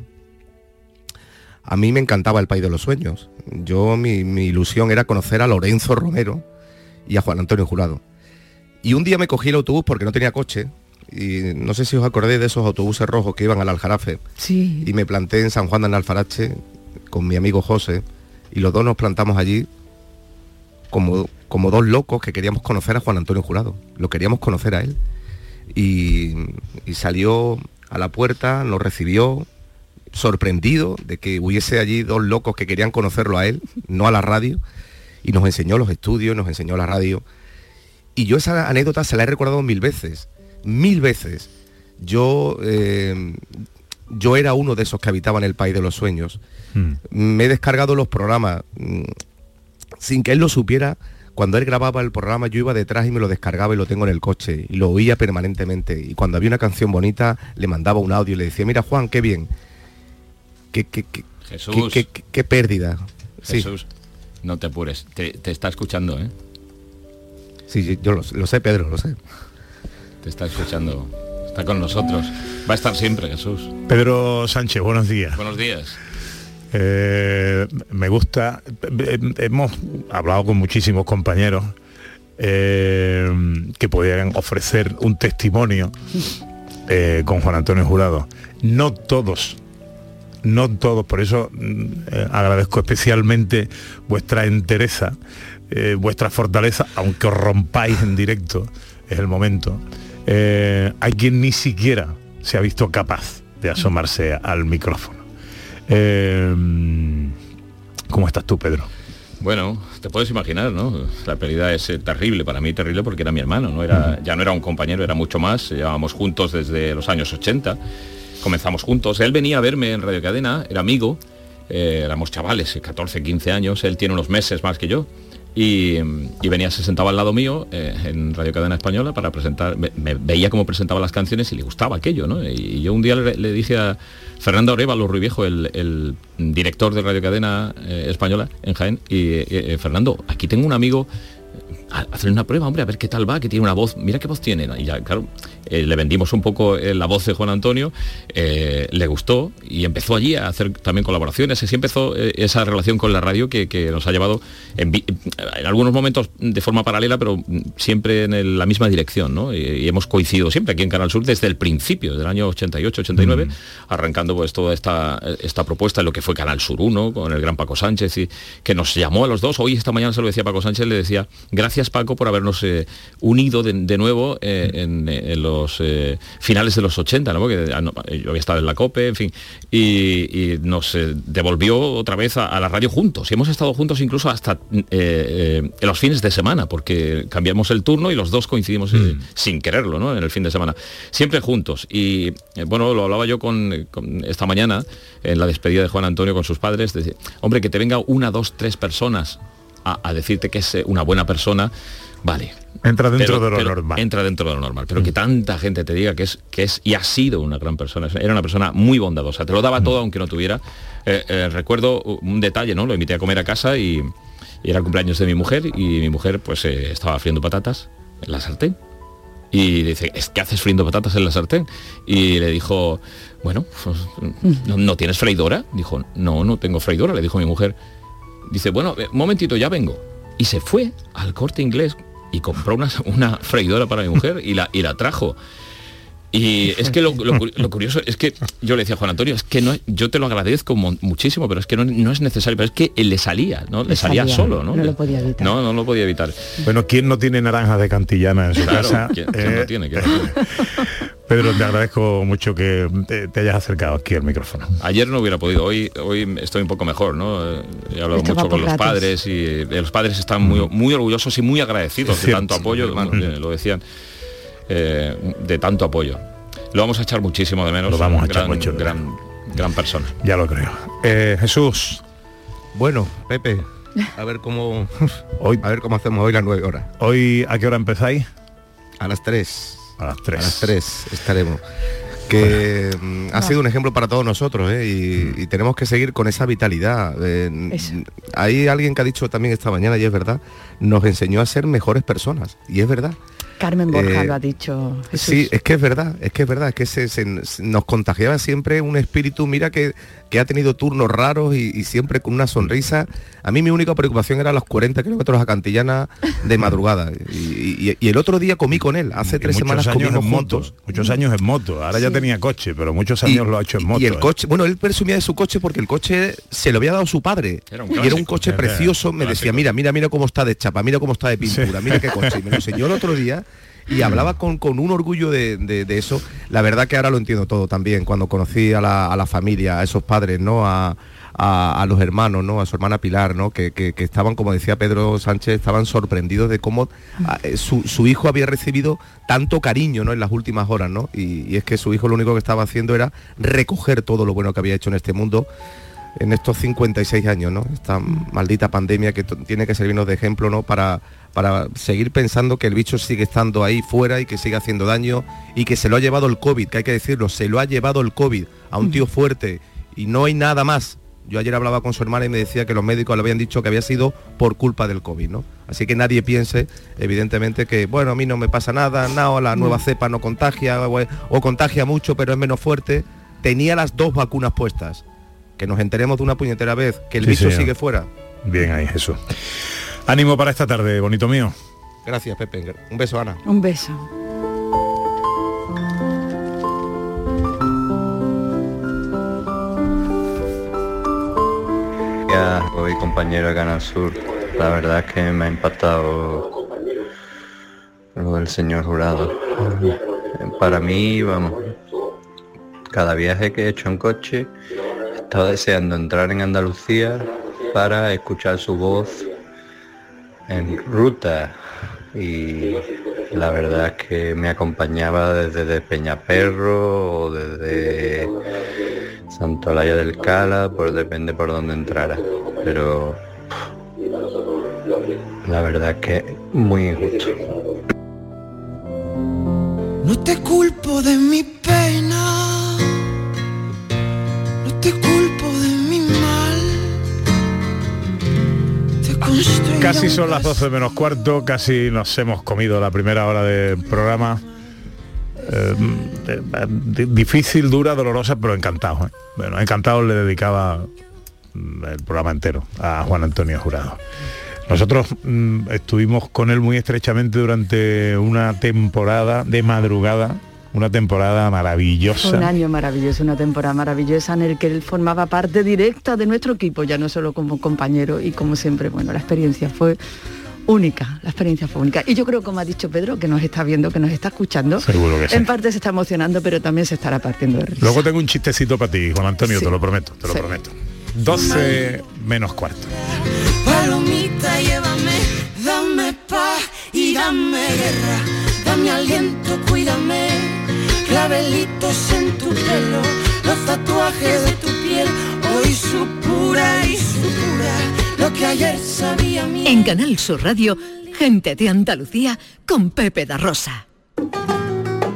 a mí me encantaba el País de los Sueños. Yo, mi, mi ilusión era conocer a Lorenzo Romero y a Juan Antonio Jurado. Y un día me cogí el autobús porque no tenía coche. Y no sé si os acordáis de esos autobuses rojos que iban al Aljarafe. Sí. Y me planté en San Juan de Alfarache con mi amigo José. Y los dos nos plantamos allí como, como dos locos que queríamos conocer a Juan Antonio Jurado. Lo queríamos conocer a él. Y, y salió a la puerta, nos recibió, sorprendido de que hubiese allí dos locos que querían conocerlo a él, no a la radio, y nos enseñó los estudios, nos enseñó la radio. Y yo esa anécdota se la he recordado mil veces, mil veces. Yo, eh, yo era uno de esos que habitaban el país de los sueños. Me he descargado los programas mm, sin que él lo supiera. Cuando él grababa el programa yo iba detrás y me lo descargaba y lo tengo en el coche y lo oía permanentemente. Y cuando había una canción bonita le mandaba un audio y le decía, mira Juan, qué bien. Qué, qué, qué- Jesús. qué- qué- qué pérdida. Sí. Jesús, no te apures. Te, te está escuchando, ¿eh? Sí, yo lo, lo sé, Pedro, lo sé. Te está escuchando. Está con nosotros. Va a estar siempre, Jesús. Pedro Sánchez, buenos días. Buenos días. Eh, me gusta, eh, hemos hablado con muchísimos compañeros eh, que podían ofrecer un testimonio con Juan Antonio Jurado. No todos, no todos, por eso mm, agradezco especialmente vuestra entereza, vuestra fortaleza, aunque os rompáis en directo, es el momento. Hay quien ni siquiera se ha visto capaz de asomarse al micrófono. Eh, ¿Cómo estás tú, Pedro? Bueno, te puedes imaginar, ¿no? La pérdida es eh, terrible, para mí terrible porque era mi hermano, ¿no? Era, ya no era un compañero, era mucho más. Llevábamos juntos desde los años 80. Comenzamos juntos. Él venía a verme en Radio Cadena, era amigo. eh, éramos chavales, eh, 14, 15 años. Él tiene unos meses más que yo. Y, venía, se sentaba al lado mío eh, en Radio Cadena Española para presentar, me, veía cómo presentaba las canciones y le gustaba aquello, ¿no? Y yo un día le, dije a Fernando Arevalo Ruiviejo, el, el director de Radio Cadena eh, Española en Jaén, y eh, Fernando, aquí tengo un amigo, hacerle una prueba, hombre, a ver qué tal va, que tiene una voz, mira qué voz tiene. Y ya, claro, eh, le vendimos un poco eh, la voz de Juan Antonio, eh, le gustó y empezó allí a hacer también colaboraciones. Así empezó esa relación con la radio que, que nos ha llevado en, algunos momentos de forma paralela, pero mm, siempre en el- la misma dirección, ¿no? Y, y hemos coincidido siempre aquí en Canal Sur desde el principio, del año 88, 89, arrancando pues toda esta, esta propuesta en lo que fue Canal Sur 1, con el gran Paco Sánchez, y que nos llamó a los dos. Hoy esta mañana se lo decía Paco Sánchez, le decía, gracias Paco por habernos unido de, de nuevo eh, en, en los los eh, finales de los 80, ¿no? porque ah, no, yo había estado en la COPE, en fin, y, y nos eh, devolvió otra vez a, a la radio juntos. Y hemos estado juntos incluso hasta eh, los fines de semana, porque cambiamos el turno y los dos coincidimos eh, sin quererlo, ¿no? En el fin de semana. Siempre juntos. Y bueno, lo hablaba yo con, con esta mañana en la despedida de Juan Antonio con sus padres. de hombre, que te venga una, dos, tres personas a, a decirte que es una buena persona, vale. Entra dentro Pero- de lo pero normal. Entra dentro de lo normal. Pero que tanta gente te diga que es, que es y ha sido una gran persona. Era una persona muy bondadosa. Te lo daba todo aunque no tuviera. Eh, eh, recuerdo un detalle, ¿no? Lo invité a comer a casa y, y era el cumpleaños de mi mujer y mi mujer pues eh, estaba friendo patatas en la sartén. Y le dice, ¿es que haces friendo patatas en la sartén? Y le dijo, bueno, pues, ¿no, no tienes freidora? Dijo, no, no tengo freidora, le dijo mi mujer. Dice, bueno, un momentito, ya vengo. Y se fue al corte inglés y compró una, una freidora para mi mujer y la, y la trajo. Y <laughs> es que lo, lo cu- lo curioso es que yo le decía a Juan Antonio, es que no, yo te lo agradezco mo- muchísimo, pero es que no, no es necesario, pero es que él le salía, ¿no? Le, Le salía, salía, solo, ¿no? no lo podía evitar. No, no lo podía evitar. Bueno, ¿quién no tiene naranjas de cantillana en su Claro, casa? ¿quién- quién no Eh, tiene? ¿Quién no tiene? <laughs> Pedro, te agradezco mucho que te, te hayas acercado aquí al micrófono. Ayer no hubiera podido, hoy, hoy estoy un poco mejor, ¿no? Eh, He hablado Esto mucho con los padres y eh, los padres están muy, muy orgullosos y muy agradecidos de tanto apoyo, hermano. lo decían, eh, de tanto apoyo. Lo vamos a echar muchísimo de menos. Lo vamos a echar gran, mucho gran, gran persona. Ya lo creo. Eh, Jesús. Bueno, Pepe, a ver cómo <laughs> hoy, a ver cómo hacemos hoy las nueve horas. ¿Hoy a qué hora empezáis? A las 3. A las 3. A las 3 estaremos. Que mm, ha sido un ejemplo para todos nosotros ¿eh? y, y tenemos que seguir con esa vitalidad. Eh, hay alguien que ha dicho también esta mañana, y es verdad, nos enseñó a ser mejores personas. Y es verdad. Carmen Borja Eh, lo ha dicho. Jesús. Sí, es que es verdad, es que es verdad, es que se, se- se- nos contagiaba siempre un espíritu, mira que, que ha tenido turnos raros y, y siempre con una sonrisa. A mí mi única preocupación era los 40 kilómetros a Cantillana de <laughs> madrugada. Y, y- y el otro día comí con él, hace tres semanas años comimos en moto, juntos. Muchos años en moto. Ahora ya tenía coche, pero muchos años lo ha hecho en moto. Y el ¿eh? coche, bueno, él presumía de su coche porque el coche se lo había dado su padre. Era un y era un coche precioso. Me decía, mira, mira, mira cómo está de chapa, mira cómo está de pintura, mira qué coche. Y me lo enseñó el otro día y hablaba con, con un orgullo de, de- eso. La verdad que ahora lo entiendo todo también, cuando conocí a la, a la familia, a esos padres, ¿no? A, a- los hermanos, ¿no? A su hermana Pilar, ¿no? Que, que- estaban, como decía Pedro Sánchez, estaban sorprendidos de cómo ah, eh, su, su hijo había recibido tanto cariño, ¿no? En las últimas horas, ¿no? Y, y es que su hijo lo único que estaba haciendo era recoger todo lo bueno que había hecho en este mundo en estos 56 años, ¿no? Esta maldita pandemia que tiene que servirnos de ejemplo, ¿no? Para, para seguir pensando que el bicho sigue estando ahí fuera y que sigue haciendo daño y que se lo ha llevado el COVID, que hay que decirlo, se lo ha llevado el COVID a un tío fuerte y no hay nada más. Yo ayer hablaba con su hermana y me decía que los médicos le habían dicho que había sido por culpa del COVID, ¿no? Así que nadie piense, evidentemente, que, bueno, a mí no me pasa nada, no, la nueva cepa no contagia, o, o contagia mucho, pero es menos fuerte. Tenía las dos vacunas puestas. Que nos enteremos de una puñetera vez que el Sí, bicho señor. sigue fuera. Bien ahí, Jesús. Ánimo para esta tarde, bonito mío. Gracias, Pepe. Un beso, Ana. Un beso. Ya, hoy compañero de Canal Sur, la verdad es que me ha impactado lo del señor jurado. Para mí, vamos, cada viaje que he hecho en coche, estaba deseando entrar en Andalucía para escuchar su voz en ruta y la verdad es que me acompañaba desde de Peñaperro o desde Santolaya del Cala, por depende por dónde entrara, pero la verdad es que muy injusto. No te culpo de mi pena, Casi son las 12 menos cuarto, casi nos hemos comido la primera hora del programa. Eh, eh, di- difícil, dura, dolorosa, pero encantado. ¿eh? Bueno, encantado le dedicaba mm, el programa entero a Juan Antonio Jurado. Nosotros mm, estuvimos con él muy estrechamente durante una temporada de madrugada, una temporada maravillosa. Un año maravilloso, una temporada maravillosa en el que él formaba parte directa de nuestro equipo, ya no solo como compañero y como siempre, bueno, la experiencia fue única, la experiencia fue única. Y yo creo, como ha dicho Pedro, que nos está viendo, que nos está escuchando, Seguro que sí. en parte se está emocionando, pero también se estará partiendo de risa. Luego tengo un chistecito para ti, Juan Antonio, Sí. te lo prometo, te lo Sí. prometo. 12 menos cuarto. Palomita, llévame, dame paz y dame guerra, dame aliento, cuídame, clavelitos en tu pelo, los tatuajes de tu piel, hoy su pura y su pura, lo que ayer sabía mi En Canal Sur Radio, gente de Andalucía con Pepe da Rosa.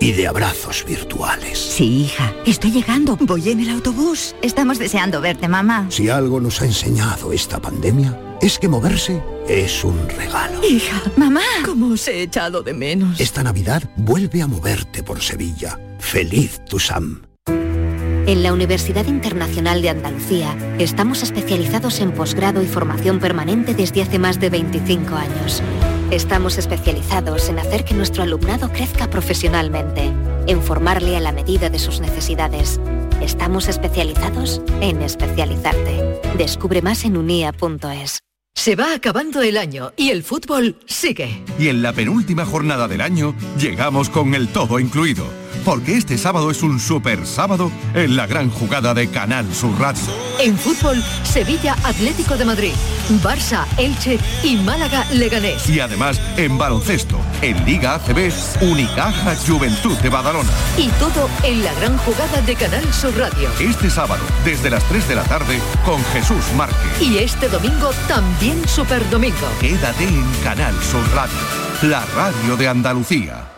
y de abrazos virtuales. Sí, hija, estoy llegando. Voy en el autobús. Estamos deseando verte, mamá. Si algo nos ha enseñado esta pandemia, es que moverse es un regalo. Hija, mamá. ¿Cómo os he echado de menos? Esta Navidad vuelve a moverte por Sevilla. Feliz tu Sam. En la Universidad Internacional de Andalucía estamos especializados en posgrado y formación permanente desde hace más de 25 años. Estamos especializados en hacer que nuestro alumnado crezca profesionalmente, en formarle a la medida de sus necesidades. Estamos especializados en especializarte. Descubre más en unia.es. Se va acabando el año y el fútbol sigue. Y en la penúltima jornada del año llegamos con el todo incluido. Porque este sábado es un super sábado en la gran jugada de Canal Sur Radio. En fútbol, Sevilla Atlético de Madrid, Barça Elche y Málaga Leganés. Y además en baloncesto, en Liga ACB, Unicaja Juventud de Badalona. Y todo en la gran jugada de Canal Sur Radio. Este sábado, desde las 3 de la tarde, con Jesús Márquez. Y este domingo también Super Domingo. Quédate en Canal Sur Radio, la radio de Andalucía.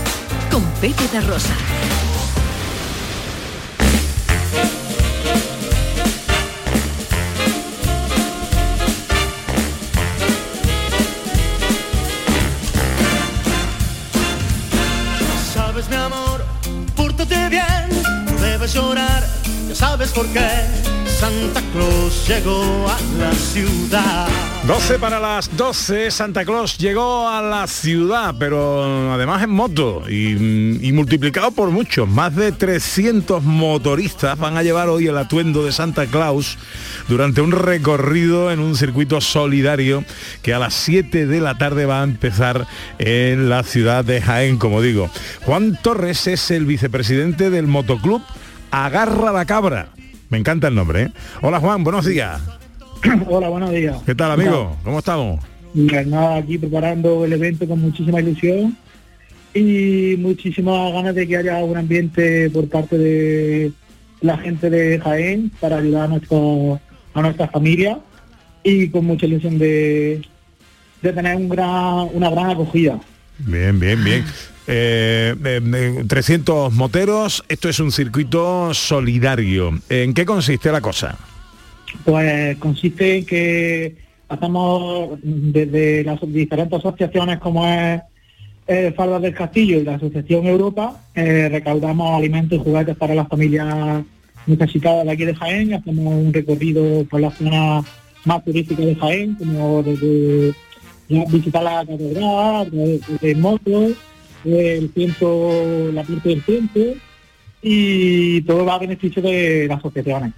con Pepe da Rosa. Sabes mi amor, pórtate bien, no debes llorar, ya sabes por qué. Santa Claus llegó a la ciudad. 12 para las 12, Santa Claus llegó a la ciudad, pero además en moto y, multiplicado por muchos. Más de 300 motoristas van a llevar hoy el atuendo de Santa Claus durante un recorrido en un circuito solidario que a las 7 de la tarde va a empezar en la ciudad de Jaén, como digo. Juan Torres es el vicepresidente del motoclub Agarra la Cabra. Me encanta el nombre, ¿eh? Hola Juan, buenos días. <clears throat> Hola, buenos días. ¿Qué tal, amigo? ¿Cómo estamos? Nada, aquí preparando el evento con muchísima ilusión y muchísimas ganas de que haya un ambiente por parte de la gente de Jaén para ayudar a, nuestro, a nuestra familia y con mucha ilusión de, de tener un gran, una gran acogida. Bien, bien, bien. Eh, eh, 300 moteros, esto es un circuito solidario. ¿En qué consiste la cosa? Pues consiste en que hacemos desde las diferentes asociaciones como es eh, Faldas del Castillo y la Asociación Europa, eh, recaudamos alimentos y juguetes para las familias necesitadas de aquí de Jaén, hacemos un recorrido por la zona más turística de Jaén, como desde visitar la catedral, de motos, el tiempo, la parte del tiempo, y todo va a beneficio de las asociaciones.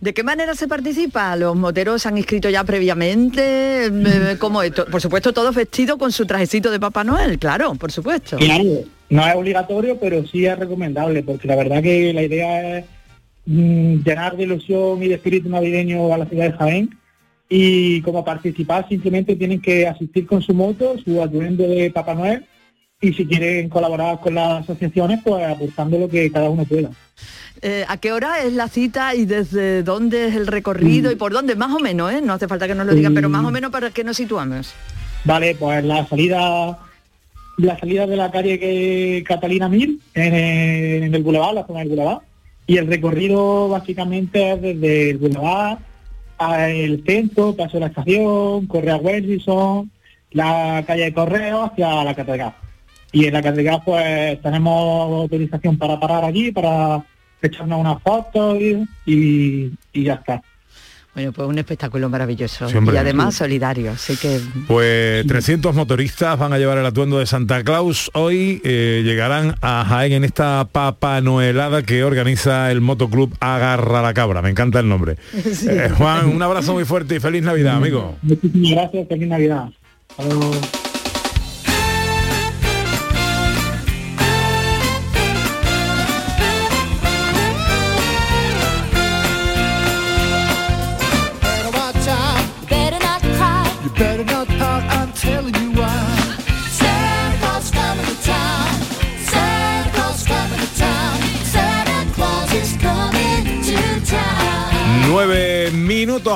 ¿De qué manera se participa? ¿Los moteros se han inscrito ya previamente? Eh, <laughs> ¿Cómo esto? Por supuesto, todos vestidos con su trajecito de Papá Noel, claro, por supuesto. Claro, no es obligatorio, pero sí es recomendable, porque la verdad que la idea es mm, llenar de ilusión y de espíritu navideño a la ciudad de Jaén. Y como participar simplemente tienen que asistir con su moto, su atuendo de Papá Noel, y si quieren colaborar con las asociaciones, pues aportando lo que cada uno pueda. Eh, ¿A qué hora es la cita y desde dónde es el recorrido y por dónde? Más o menos, ¿eh? No hace falta que nos lo digan, pero más o menos para que nos situamos. Vale, pues la salida la salida de la calle que Catalina Mil en, el- en el Boulevard, la zona del Boulevard, y el recorrido básicamente es desde el Boulevard al centro, paso de la estación, Correa Wilson, la calle de Correo hacia la catedral. Y en la catedral pues tenemos autorización para parar allí, para echarnos unas fotos y, y- y ya está. Bueno, pues un espectáculo maravilloso Sí, y además solidario, así que Pues 300 motoristas van a llevar el atuendo de Santa Claus. Hoy eh, llegarán a Jaén en esta Papa Noelada que organiza el motoclub Agarra la Cabra. Me encanta el nombre. <laughs> Sí. Eh, Juan, un abrazo muy fuerte y feliz Navidad, amigo. Muchísimas gracias, feliz Navidad. Hasta luego.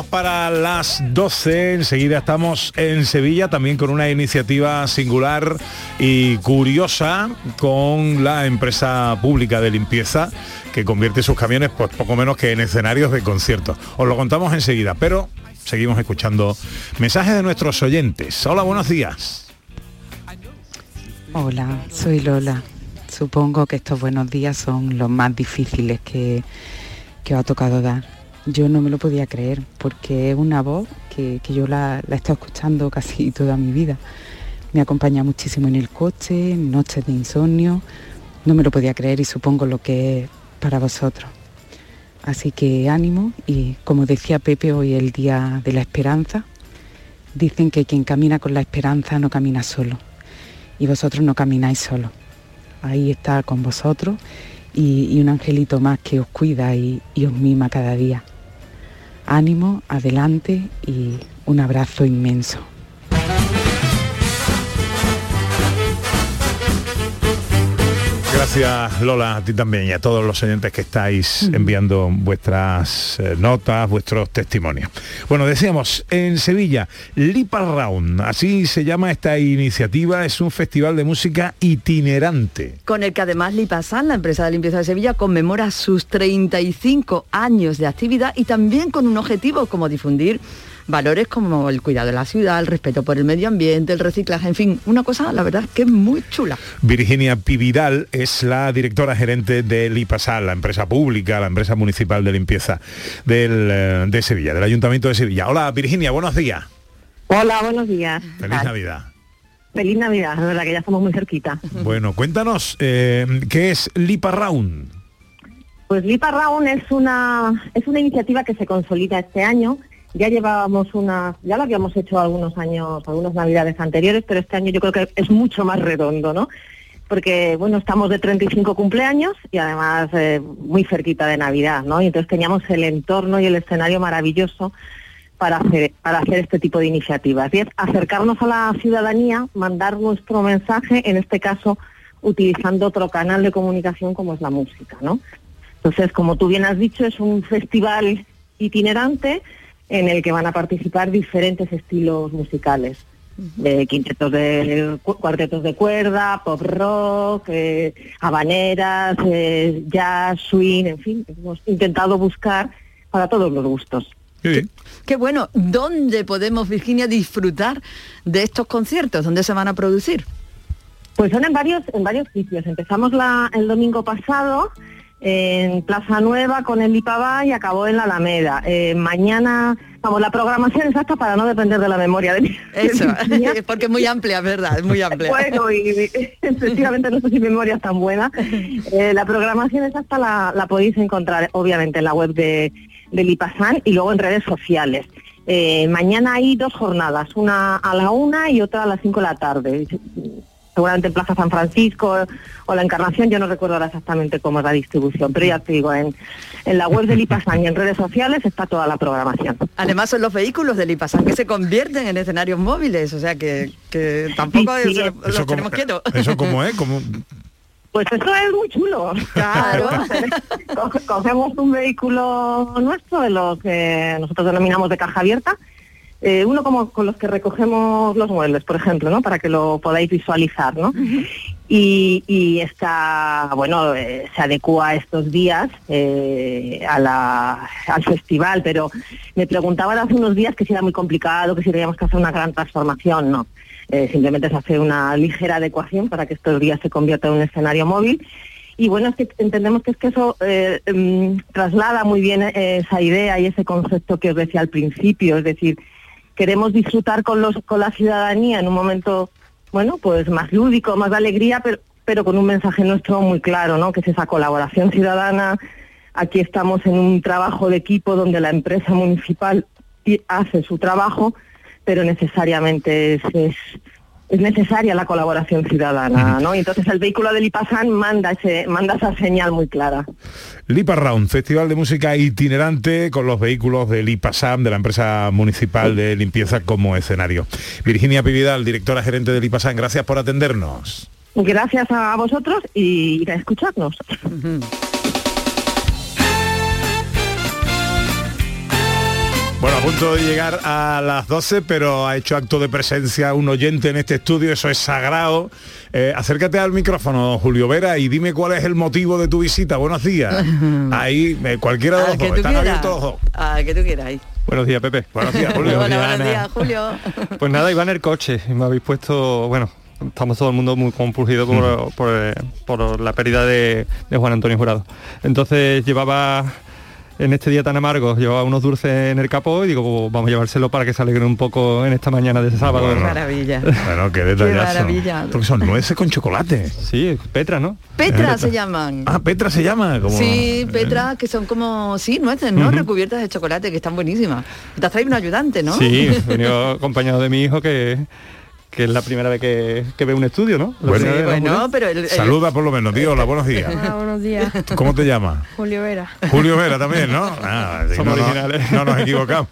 Para las 12. Enseguida estamos en Sevilla también con una iniciativa singular y curiosa con la empresa pública de limpieza que convierte sus camiones pues poco menos que en escenarios de conciertos. Os lo contamos enseguida, pero seguimos escuchando mensajes de nuestros oyentes. Hola, buenos días. Hola, soy Lola. Supongo que estos buenos días son los más difíciles que, que os ha tocado dar. Yo no me lo podía creer porque es una voz que, que yo la, la he estado escuchando casi <laughs> toda mi vida. Me acompaña muchísimo en el coche, en noches de insomnio. No me lo podía creer y supongo lo que es para vosotros. Así que ánimo y como decía Pepe hoy el día de la esperanza, dicen que quien camina con la esperanza no camina solo y vosotros no camináis solos. Ahí está con vosotros y, y un angelito más que os cuida y, y os mima cada día. Ánimo, adelante y un abrazo inmenso. Gracias Lola, a ti también y a todos los oyentes que estáis enviando vuestras eh, notas, vuestros testimonios. Bueno, decíamos, en Sevilla, Lipa Round, así se llama esta iniciativa, es un festival de música itinerante. con el que además Lipasan, la empresa de limpieza de Sevilla, conmemora sus 35 años de actividad y también con un objetivo como difundir valores como el cuidado de la ciudad, el respeto por el medio ambiente, el reciclaje, en fin, una cosa, la verdad, que es muy chula. Virginia Pividal es la directora gerente de Lipasal, la empresa pública, la empresa municipal de limpieza del, eh, de Sevilla, del Ayuntamiento de Sevilla. Hola Virginia, buenos días. Hola, buenos días. Feliz Navidad. Feliz Navidad, de verdad que ya estamos muy cerquita. Bueno, cuéntanos, eh, ¿qué es Lipa Round? Pues Lipa Round es una, es una iniciativa que se consolida este año. Ya llevábamos una, ya lo habíamos hecho algunos años, algunas navidades anteriores, pero este año yo creo que es mucho más redondo, ¿no? Porque, bueno, estamos de 35 cumpleaños y además eh, muy cerquita de Navidad, ¿no? Y entonces teníamos el entorno y el escenario maravilloso para hacer, para hacer este tipo de iniciativas. Y es acercarnos a la ciudadanía, mandar nuestro mensaje, en este caso utilizando otro canal de comunicación como es la música, ¿no? Entonces, como tú bien has dicho, es un festival itinerante en el que van a participar diferentes estilos musicales. De quintetos de cu- cuartetos de cuerda, pop rock, eh, habaneras, eh, jazz, swing, en fin, hemos intentado buscar para todos los gustos. Qué bueno. ¿Dónde podemos, Virginia, disfrutar de estos conciertos? ¿Dónde se van a producir? Pues son en varios, en varios sitios. Empezamos la- el domingo pasado en Plaza Nueva con el Lipabá y acabó en la Alameda. Eh, mañana, vamos, la programación exacta para no depender de la memoria de mi- Eso, de <laughs> <laughs> porque es muy amplia, ¿verdad? Es muy amplia. Bueno, y <laughs> efectivamente no sé si mi memoria es tan buena. Eh, la programación exacta la, la podéis encontrar, obviamente, en la web de, de Lipasan y luego en redes sociales. Eh, mañana hay dos jornadas, una a la una y otra a las cinco de la tarde. Seguramente en Plaza San Francisco o la Encarnación, yo no recuerdo ahora exactamente cómo es la distribución, pero ya te digo, en, en la web de <laughs> Lipasan y en redes sociales está toda la programación. Además son los vehículos del IPASAN que se convierten en escenarios móviles, o sea que, que tampoco Sí, sí, es- eso los como- tenemos quietos. ¿Eso cómo es? ¿Cómo? Pues eso es muy chulo. Claro. <laughs> Co- Cogemos un vehículo nuestro, de los que nosotros denominamos de caja abierta, eh, uno como con los que recogemos los muebles, por ejemplo, ¿no? Para que lo podáis visualizar, ¿no? Y, y está, bueno, eh, se adecua estos días eh, a la- al festival, pero me preguntaban hace unos días que si era muy complicado, que si teníamos que hacer una gran transformación, no. Eh, simplemente se hace una ligera adecuación para que estos días se convierta en un escenario móvil. Y bueno, es que entendemos que es que eso eh, em, traslada muy bien esa idea y ese concepto que os decía al principio, es decir, queremos disfrutar con los con la ciudadanía en un momento bueno pues más lúdico más de alegría pero pero con un mensaje nuestro muy claro no que es esa colaboración ciudadana. Aquí estamos en un trabajo de equipo donde la empresa municipal hace su trabajo pero necesariamente es, es es necesaria la colaboración ciudadana, ¿no? Y entonces el vehículo del IPASAN manda ese, manda esa señal muy clara. Lipa Round, festival de música itinerante con los vehículos del IPASAM, de la empresa municipal de limpieza como escenario. Virginia Pividal, directora gerente del IPASAM, gracias por atendernos. Gracias a vosotros y a escucharnos. Bueno, a punto de llegar a las 12, pero ha hecho acto de presencia un oyente en este estudio, eso es sagrado. Eh, acércate al micrófono, Julio Vera, y dime cuál es el motivo de tu visita. Buenos días. <laughs> Ahí, eh, cualquiera de los que dos, tú están quieras. abiertos los dos. Que tú quieras. ahí. Buenos días, Pepe. Buenos días, Julio. Hola, buenos días, Julio. <laughs> Pues nada, iba en el coche y me habéis puesto, bueno, estamos todo el mundo muy compungido por, por, por la pérdida de, de Juan Antonio Jurado. Entonces llevaba, en este día tan amargo, llevaba unos dulces en el capó y digo, pues, vamos a llevárselo para que se alegren un poco en esta mañana de sábado. Bueno. Maravilla. Bueno, qué detallazo. maravilla. Porque son nueces con chocolate. Sí, Petra, ¿no? Petra se llaman. Ah, Petra se llama. Como... Sí, Petra, que son como, sí, nueces, ¿no? Ujú. Recubiertas de chocolate, que están buenísimas. Te has traído un ayudante, ¿no? Sí, he venido acompañado de mi hijo que, que es la primera vez que, que ve un estudio, ¿no? La Bueno, primera vez, ¿no, bueno, Julio? pero el, el- Saluda por lo menos, tío. Hola, buenos días. Hola, buenos días. ¿Cómo te llamas? Julio Vera. Julio Vera también, ¿no? Ah, sí, Somos no, originales. no nos equivocamos.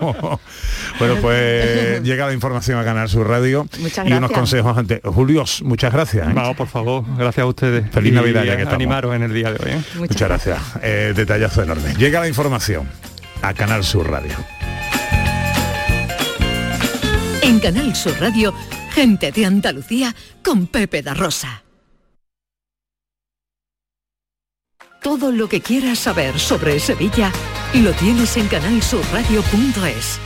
Bueno, pues llega la información a Canal Sur Radio Muchas y unos gracias. consejos antes. Julio, muchas gracias. ¿eh? Vamos, por favor, gracias a ustedes. Feliz Y Navidad, ya que estamos. Animaros en el día de hoy. ¿eh? Muchas, gracias. Eh, detallazo enorme. Llega la información a Canal Sur Radio. En Canal Sur Radio, gente de Andalucía con Pepe da Rosa. Todo lo que quieras saber sobre Sevilla lo tienes en canalsurradio.es.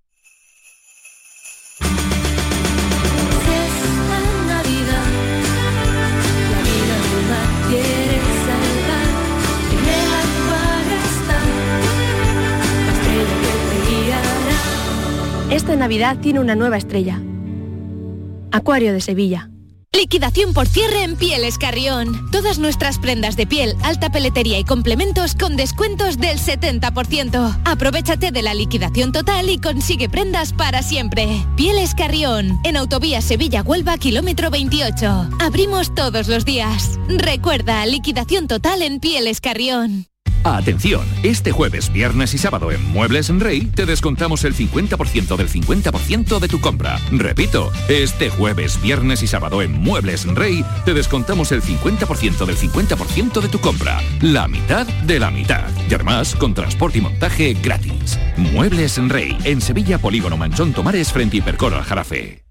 Esta Navidad tiene una nueva estrella. Acuario de Sevilla. Liquidación por cierre en Pieles Carrión. Todas nuestras prendas de piel, alta peletería y complementos con descuentos del 70%. Aprovechate de la liquidación total y consigue prendas para siempre. Pieles Carrión, en Autovía Sevilla-Huelva, kilómetro 28. Abrimos todos los días. Recuerda, liquidación total en Pieles Carrión. Atención, este jueves, viernes y sábado en Muebles en Rey te descontamos el 50% del 50% de tu compra. Repito, este jueves, viernes y sábado en Muebles en Rey te descontamos el 50% del 50% de tu compra. La mitad de la mitad. Y además con transporte y montaje gratis. Muebles en Rey, en Sevilla Polígono Manchón Tomares frente a Hipercor Jarafe.